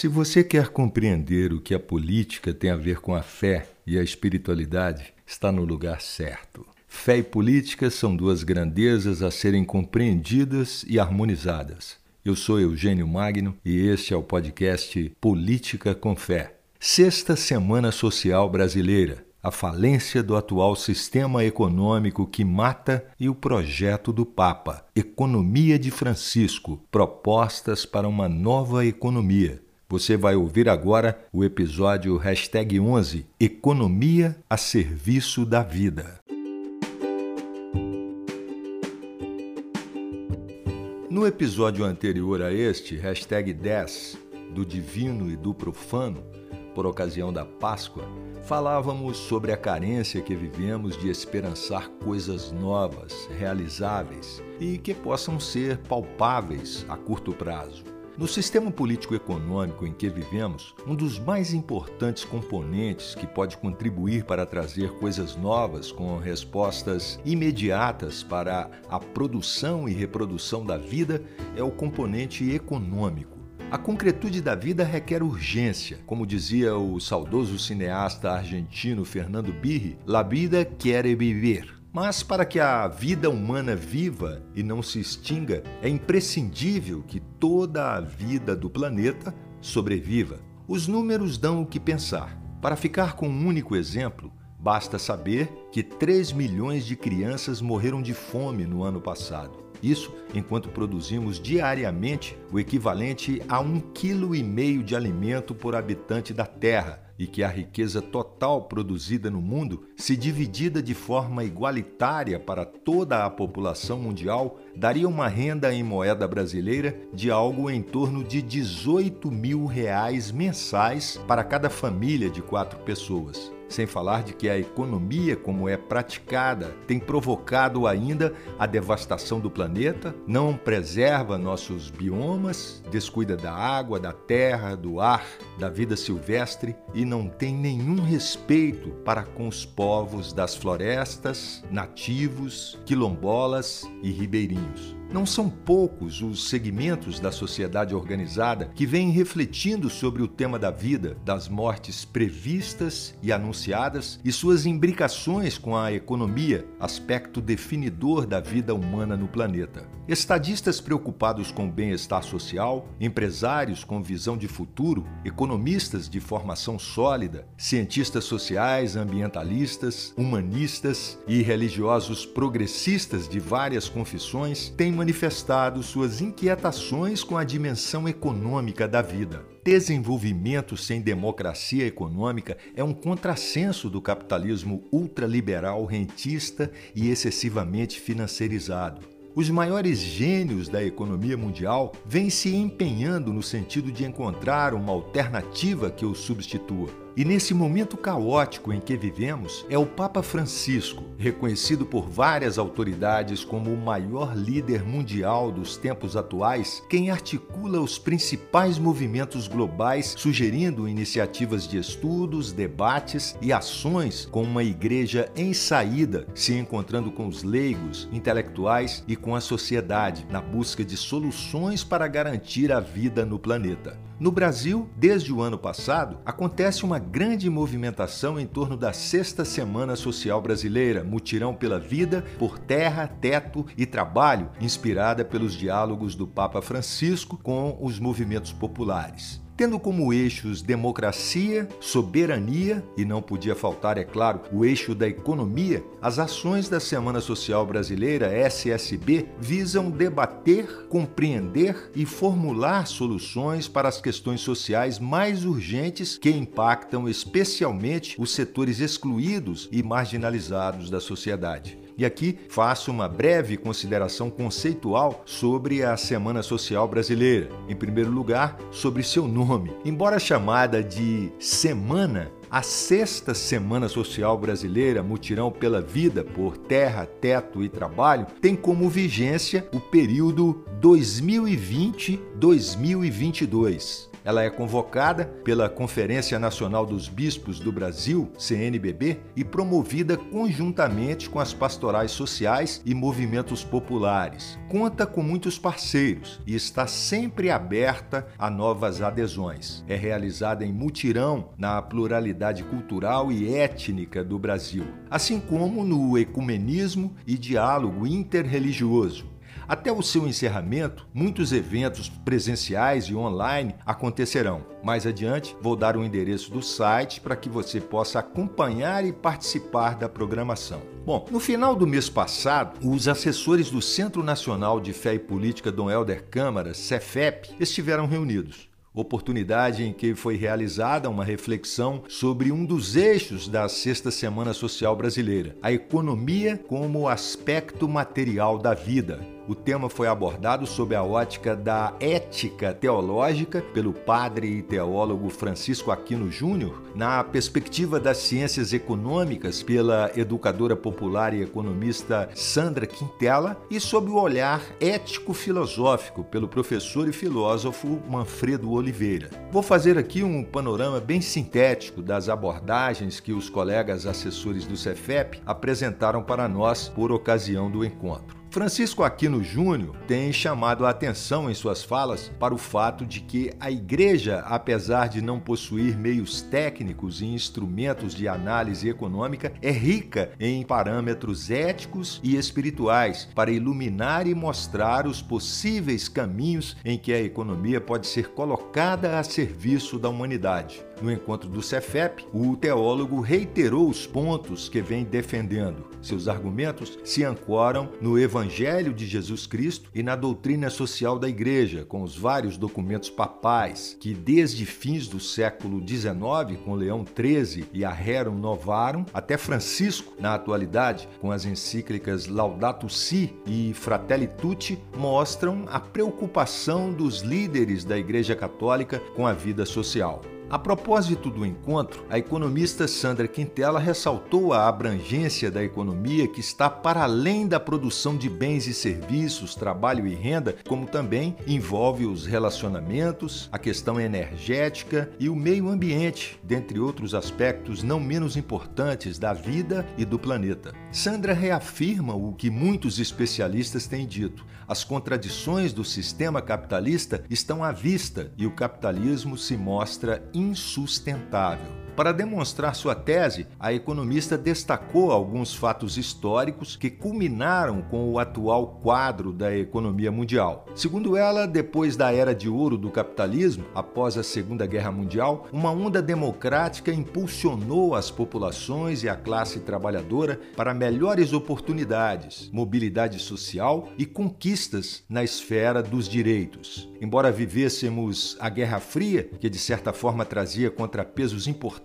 Se você quer compreender o que a política tem a ver com a fé e a espiritualidade, está no lugar certo. Fé e política são duas grandezas a serem compreendidas e harmonizadas. Eu sou Eugênio Magno e este é o podcast Política com Fé. Sexta Semana Social Brasileira. A falência do atual sistema econômico que mata e o projeto do Papa, Economia de Francisco propostas para uma nova economia. Você vai ouvir agora o episódio hashtag 11 Economia a Serviço da Vida. No episódio anterior a este, hashtag 10, do Divino e do Profano, por ocasião da Páscoa, falávamos sobre a carência que vivemos de esperançar coisas novas, realizáveis e que possam ser palpáveis a curto prazo. No sistema político-econômico em que vivemos, um dos mais importantes componentes que pode contribuir para trazer coisas novas com respostas imediatas para a produção e reprodução da vida é o componente econômico. A concretude da vida requer urgência. Como dizia o saudoso cineasta argentino Fernando Birri, la vida quiere vivir. Mas para que a vida humana viva e não se extinga, é imprescindível que toda a vida do planeta sobreviva. Os números dão o que pensar. Para ficar com um único exemplo, basta saber que 3 milhões de crianças morreram de fome no ano passado. Isso enquanto produzimos diariamente o equivalente a um quilo e meio de alimento por habitante da Terra e que a riqueza total produzida no mundo, se dividida de forma igualitária para toda a população mundial, daria uma renda em moeda brasileira de algo em torno de 18 mil reais mensais para cada família de quatro pessoas sem falar de que a economia, como é praticada, tem provocado ainda a devastação do planeta, não preserva nossos biomas, descuida da água, da terra, do ar, da vida silvestre e não tem nenhum respeito para com os povos das florestas, nativos, quilombolas e ribeirinhos. Não são poucos os segmentos da sociedade organizada que vêm refletindo sobre o tema da vida, das mortes previstas e anunciadas e suas imbricações com a economia, aspecto definidor da vida humana no planeta. Estadistas preocupados com o bem-estar social, empresários com visão de futuro, economistas de formação sólida, cientistas sociais, ambientalistas, humanistas e religiosos progressistas de várias confissões têm manifestado suas inquietações com a dimensão econômica da vida. Desenvolvimento sem democracia econômica é um contrassenso do capitalismo ultraliberal rentista e excessivamente financiarizado. Os maiores gênios da economia mundial vêm se empenhando no sentido de encontrar uma alternativa que o substitua. E nesse momento caótico em que vivemos, é o Papa Francisco, reconhecido por várias autoridades como o maior líder mundial dos tempos atuais, quem articula os principais movimentos globais, sugerindo iniciativas de estudos, debates e ações com uma igreja em saída, se encontrando com os leigos, intelectuais e com a sociedade, na busca de soluções para garantir a vida no planeta. No Brasil, desde o ano passado, acontece uma grande movimentação em torno da Sexta Semana Social Brasileira, Mutirão pela Vida, por Terra, Teto e Trabalho, inspirada pelos diálogos do Papa Francisco com os movimentos populares tendo como eixos democracia, soberania e não podia faltar, é claro, o eixo da economia, as ações da Semana Social Brasileira, SSB, visam debater, compreender e formular soluções para as questões sociais mais urgentes que impactam especialmente os setores excluídos e marginalizados da sociedade. E aqui faço uma breve consideração conceitual sobre a Semana Social Brasileira. Em primeiro lugar, sobre seu nome. Embora chamada de Semana, a sexta Semana Social Brasileira, Mutirão pela Vida por Terra, Teto e Trabalho, tem como vigência o período 2020-2022. Ela é convocada pela Conferência Nacional dos Bispos do Brasil, CNBB, e promovida conjuntamente com as pastorais sociais e movimentos populares. Conta com muitos parceiros e está sempre aberta a novas adesões. É realizada em mutirão na pluralidade cultural e étnica do Brasil, assim como no ecumenismo e diálogo interreligioso. Até o seu encerramento, muitos eventos presenciais e online acontecerão. Mais adiante, vou dar o endereço do site para que você possa acompanhar e participar da programação. Bom, no final do mês passado, os assessores do Centro Nacional de Fé e Política Dom Helder Câmara, CEFEP, estiveram reunidos oportunidade em que foi realizada uma reflexão sobre um dos eixos da Sexta Semana Social Brasileira, a economia como aspecto material da vida. O tema foi abordado sob a ótica da ética teológica pelo padre e teólogo Francisco Aquino Júnior, na perspectiva das ciências econômicas pela educadora popular e economista Sandra Quintela e sob o olhar ético-filosófico pelo professor e filósofo Manfredo Oliveira. Vou fazer aqui um panorama bem sintético das abordagens que os colegas assessores do Cefep apresentaram para nós por ocasião do encontro. Francisco Aquino Júnior tem chamado a atenção em suas falas para o fato de que a Igreja, apesar de não possuir meios técnicos e instrumentos de análise econômica, é rica em parâmetros éticos e espirituais para iluminar e mostrar os possíveis caminhos em que a economia pode ser colocada a serviço da humanidade. No encontro do Cefep, o teólogo reiterou os pontos que vem defendendo. Seus argumentos se ancoram no Evangelho de Jesus Cristo e na doutrina social da Igreja, com os vários documentos papais que, desde fins do século XIX, com Leão XIII e a Rerum Novarum, até Francisco, na atualidade, com as encíclicas Laudato Si e Fratelli Tutti, mostram a preocupação dos líderes da Igreja Católica com a vida social. A propósito do encontro, a economista Sandra Quintela ressaltou a abrangência da economia que está para além da produção de bens e serviços, trabalho e renda, como também envolve os relacionamentos, a questão energética e o meio ambiente, dentre outros aspectos não menos importantes da vida e do planeta. Sandra reafirma o que muitos especialistas têm dito: as contradições do sistema capitalista estão à vista e o capitalismo se mostra insustentável. Para demonstrar sua tese, a economista destacou alguns fatos históricos que culminaram com o atual quadro da economia mundial. Segundo ela, depois da era de ouro do capitalismo, após a Segunda Guerra Mundial, uma onda democrática impulsionou as populações e a classe trabalhadora para melhores oportunidades, mobilidade social e conquistas na esfera dos direitos. Embora vivêssemos a Guerra Fria, que de certa forma trazia contrapesos importantes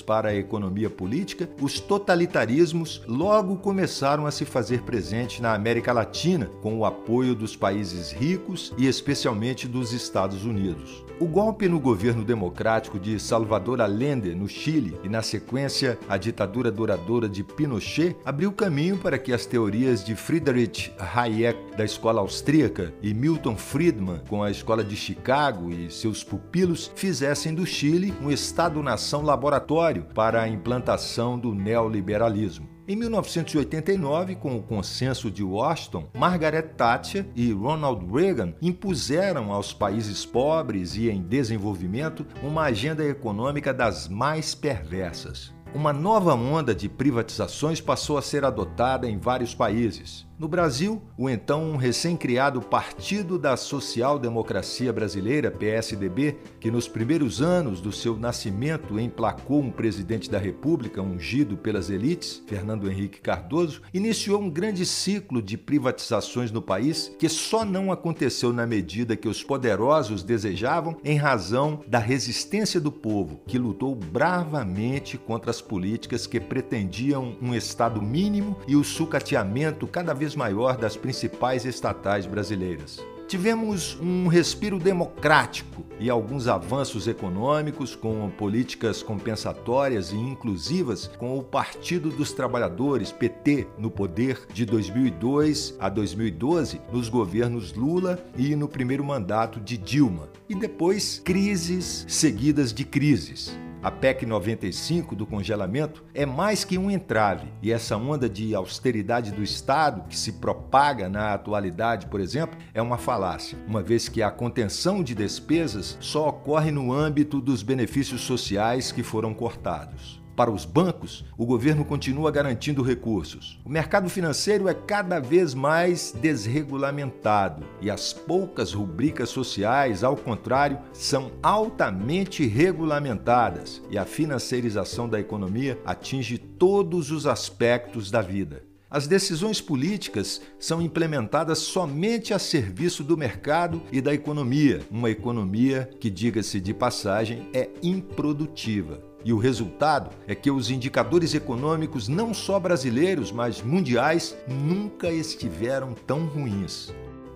para a economia política, os totalitarismos logo começaram a se fazer presentes na América Latina, com o apoio dos países ricos e especialmente dos Estados Unidos. O golpe no governo democrático de Salvador Allende, no Chile, e na sequência a ditadura duradoura de Pinochet, abriu caminho para que as teorias de Friedrich Hayek, da escola austríaca, e Milton Friedman, com a Escola de Chicago e seus pupilos fizessem do Chile um Estado-nação laboratório para a implantação do neoliberalismo. Em 1989, com o consenso de Washington, Margaret Thatcher e Ronald Reagan impuseram aos países pobres e em desenvolvimento uma agenda econômica das mais perversas. Uma nova onda de privatizações passou a ser adotada em vários países. No Brasil, o então recém-criado Partido da Social Democracia Brasileira, PSDB, que nos primeiros anos do seu nascimento emplacou um presidente da República ungido pelas elites, Fernando Henrique Cardoso, iniciou um grande ciclo de privatizações no país que só não aconteceu na medida que os poderosos desejavam em razão da resistência do povo, que lutou bravamente contra as políticas que pretendiam um Estado mínimo e o sucateamento cada vez maior das principais estatais brasileiras. Tivemos um respiro democrático e alguns avanços econômicos com políticas compensatórias e inclusivas com o Partido dos Trabalhadores, PT, no poder de 2002 a 2012, nos governos Lula e no primeiro mandato de Dilma. E depois crises seguidas de crises. A PEC 95 do congelamento é mais que um entrave, e essa onda de austeridade do Estado que se propaga na atualidade, por exemplo, é uma falácia, uma vez que a contenção de despesas só ocorre no âmbito dos benefícios sociais que foram cortados. Para os bancos, o governo continua garantindo recursos. O mercado financeiro é cada vez mais desregulamentado e as poucas rubricas sociais, ao contrário, são altamente regulamentadas e a financiarização da economia atinge todos os aspectos da vida. As decisões políticas são implementadas somente a serviço do mercado e da economia, uma economia que, diga-se de passagem, é improdutiva. E o resultado é que os indicadores econômicos, não só brasileiros, mas mundiais, nunca estiveram tão ruins.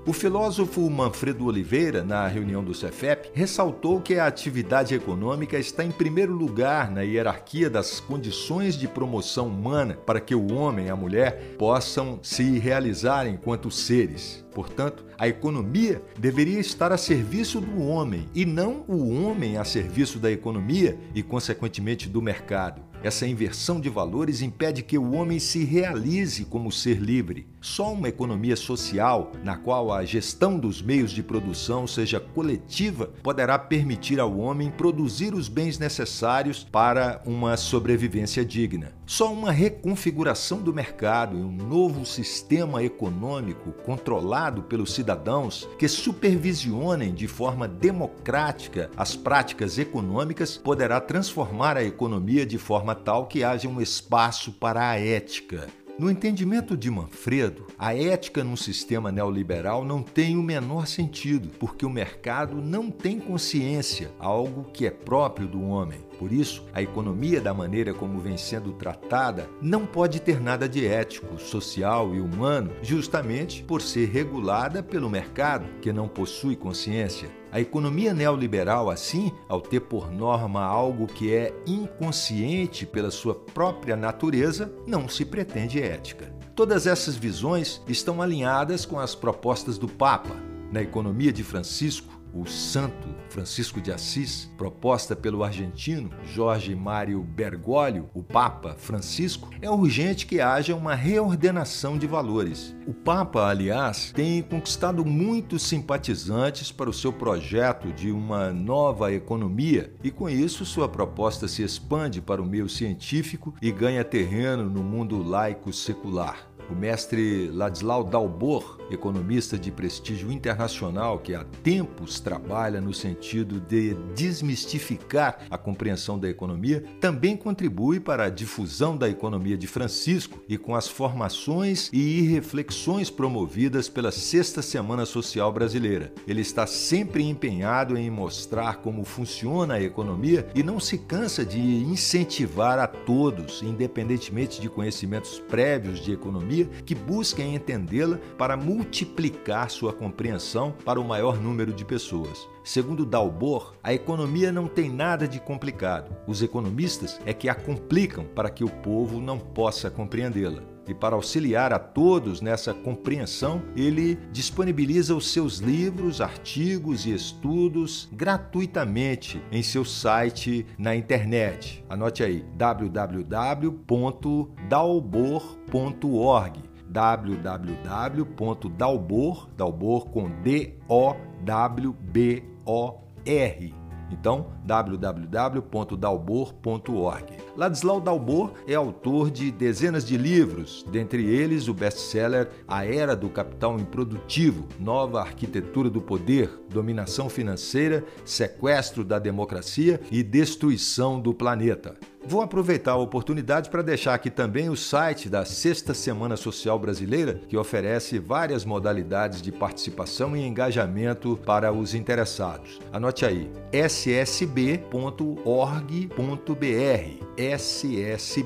O filósofo Manfredo Oliveira, na reunião do Cefep, ressaltou que a atividade econômica está em primeiro lugar na hierarquia das condições de promoção humana para que o homem e a mulher possam se realizar enquanto seres. Portanto, a economia deveria estar a serviço do homem e não o homem a serviço da economia e, consequentemente, do mercado. Essa inversão de valores impede que o homem se realize como ser livre. Só uma economia social, na qual a gestão dos meios de produção seja coletiva, poderá permitir ao homem produzir os bens necessários para uma sobrevivência digna. Só uma reconfiguração do mercado e um novo sistema econômico controlado pelos cidadãos que supervisionem de forma democrática as práticas econômicas poderá transformar a economia de forma tal que haja um espaço para a ética. No entendimento de Manfredo, a ética num sistema neoliberal não tem o menor sentido, porque o mercado não tem consciência, algo que é próprio do homem. Por isso, a economia, da maneira como vem sendo tratada, não pode ter nada de ético, social e humano, justamente por ser regulada pelo mercado, que não possui consciência. A economia neoliberal, assim, ao ter por norma algo que é inconsciente pela sua própria natureza, não se pretende ética. Todas essas visões estão alinhadas com as propostas do Papa. Na economia de Francisco, o Santo Francisco de Assis, proposta pelo argentino Jorge Mário Bergoglio, o Papa Francisco, é urgente que haja uma reordenação de valores. O Papa, aliás, tem conquistado muitos simpatizantes para o seu projeto de uma nova economia e, com isso, sua proposta se expande para o meio científico e ganha terreno no mundo laico secular. O mestre Ladislau Dalbor, economista de prestígio internacional que há tempos trabalha no sentido de desmistificar a compreensão da economia, também contribui para a difusão da economia de Francisco e com as formações e reflexões promovidas pela Sexta Semana Social Brasileira. Ele está sempre empenhado em mostrar como funciona a economia e não se cansa de incentivar a todos, independentemente de conhecimentos prévios de economia que busquem entendê-la para multiplicar sua compreensão para o maior número de pessoas. Segundo Dalbor, a economia não tem nada de complicado. Os economistas é que a complicam para que o povo não possa compreendê-la. E para auxiliar a todos nessa compreensão, ele disponibiliza os seus livros, artigos e estudos gratuitamente em seu site na internet. Anote aí: www.dalbor.org www.dalbor, dalbor com D O W B O R então, www.dalbor.org. Ladislau Dalbor é autor de dezenas de livros, dentre eles o best-seller A Era do Capital Improdutivo, Nova Arquitetura do Poder, Dominação Financeira, Sequestro da Democracia e Destruição do Planeta. Vou aproveitar a oportunidade para deixar aqui também o site da Sexta Semana Social Brasileira, que oferece várias modalidades de participação e engajamento para os interessados. Anote aí: ssb.org.br ssb.org.br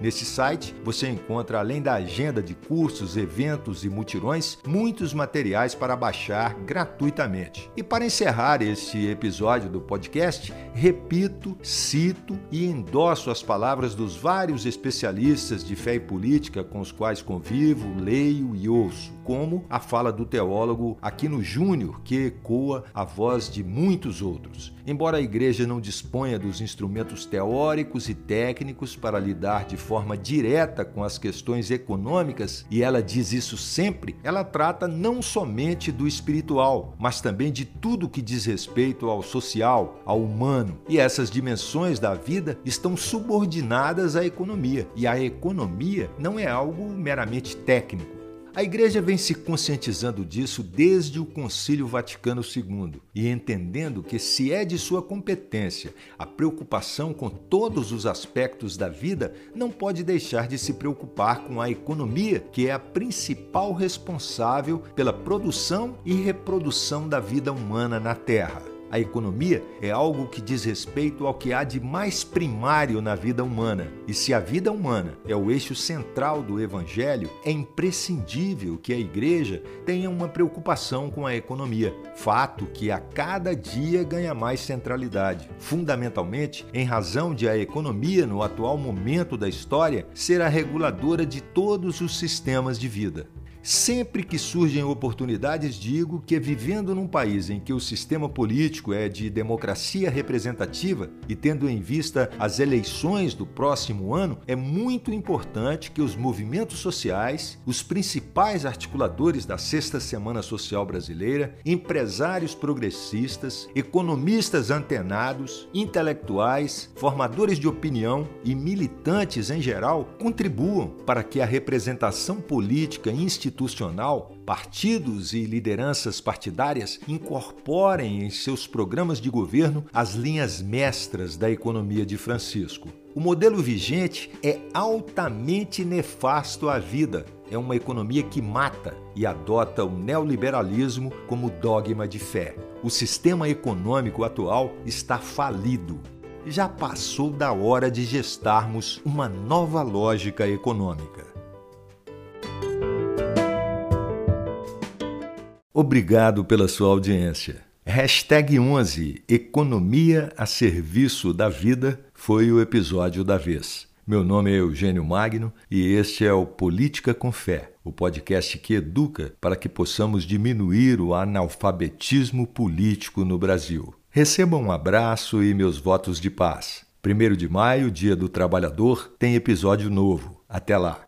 Nesse site você encontra, além da agenda de cursos, eventos e mutirões, muitos materiais para baixar gratuitamente. E para encerrar este episódio do podcast, repito, cito e endosso as palavras dos vários especialistas de fé e política com os quais convivo, leio e ouço, como a fala do teólogo Aquino Júnior, que ecoa a voz de muitos outros. Embora a igreja não disponha dos instrumentos teóricos e técnicos para lidar de forma direta com as questões econômicas, e ela diz isso sempre, ela trata não somente do espiritual, mas também de tudo que diz respeito ao social, ao humano. E essas dimensões da vida estão subordinadas à economia. E a economia não é algo meramente técnico a Igreja vem se conscientizando disso desde o Concílio Vaticano II e entendendo que, se é de sua competência a preocupação com todos os aspectos da vida, não pode deixar de se preocupar com a economia, que é a principal responsável pela produção e reprodução da vida humana na Terra. A economia é algo que diz respeito ao que há de mais primário na vida humana. E se a vida humana é o eixo central do Evangelho, é imprescindível que a igreja tenha uma preocupação com a economia. Fato que a cada dia ganha mais centralidade. Fundamentalmente, em razão de a economia, no atual momento da história, ser a reguladora de todos os sistemas de vida. Sempre que surgem oportunidades, digo que vivendo num país em que o sistema político é de democracia representativa e tendo em vista as eleições do próximo ano, é muito importante que os movimentos sociais, os principais articuladores da Sexta Semana Social Brasileira, empresários progressistas, economistas antenados, intelectuais, formadores de opinião e militantes em geral contribuam para que a representação política institucional institucional, partidos e lideranças partidárias incorporem em seus programas de governo as linhas mestras da economia de Francisco. O modelo vigente é altamente nefasto à vida. É uma economia que mata e adota o neoliberalismo como dogma de fé. O sistema econômico atual está falido. Já passou da hora de gestarmos uma nova lógica econômica. Obrigado pela sua audiência. Hashtag 11 Economia a serviço da vida foi o episódio da vez. Meu nome é Eugênio Magno e este é o Política com Fé, o podcast que educa para que possamos diminuir o analfabetismo político no Brasil. Receba um abraço e meus votos de paz. 1 de maio, Dia do Trabalhador, tem episódio novo. Até lá!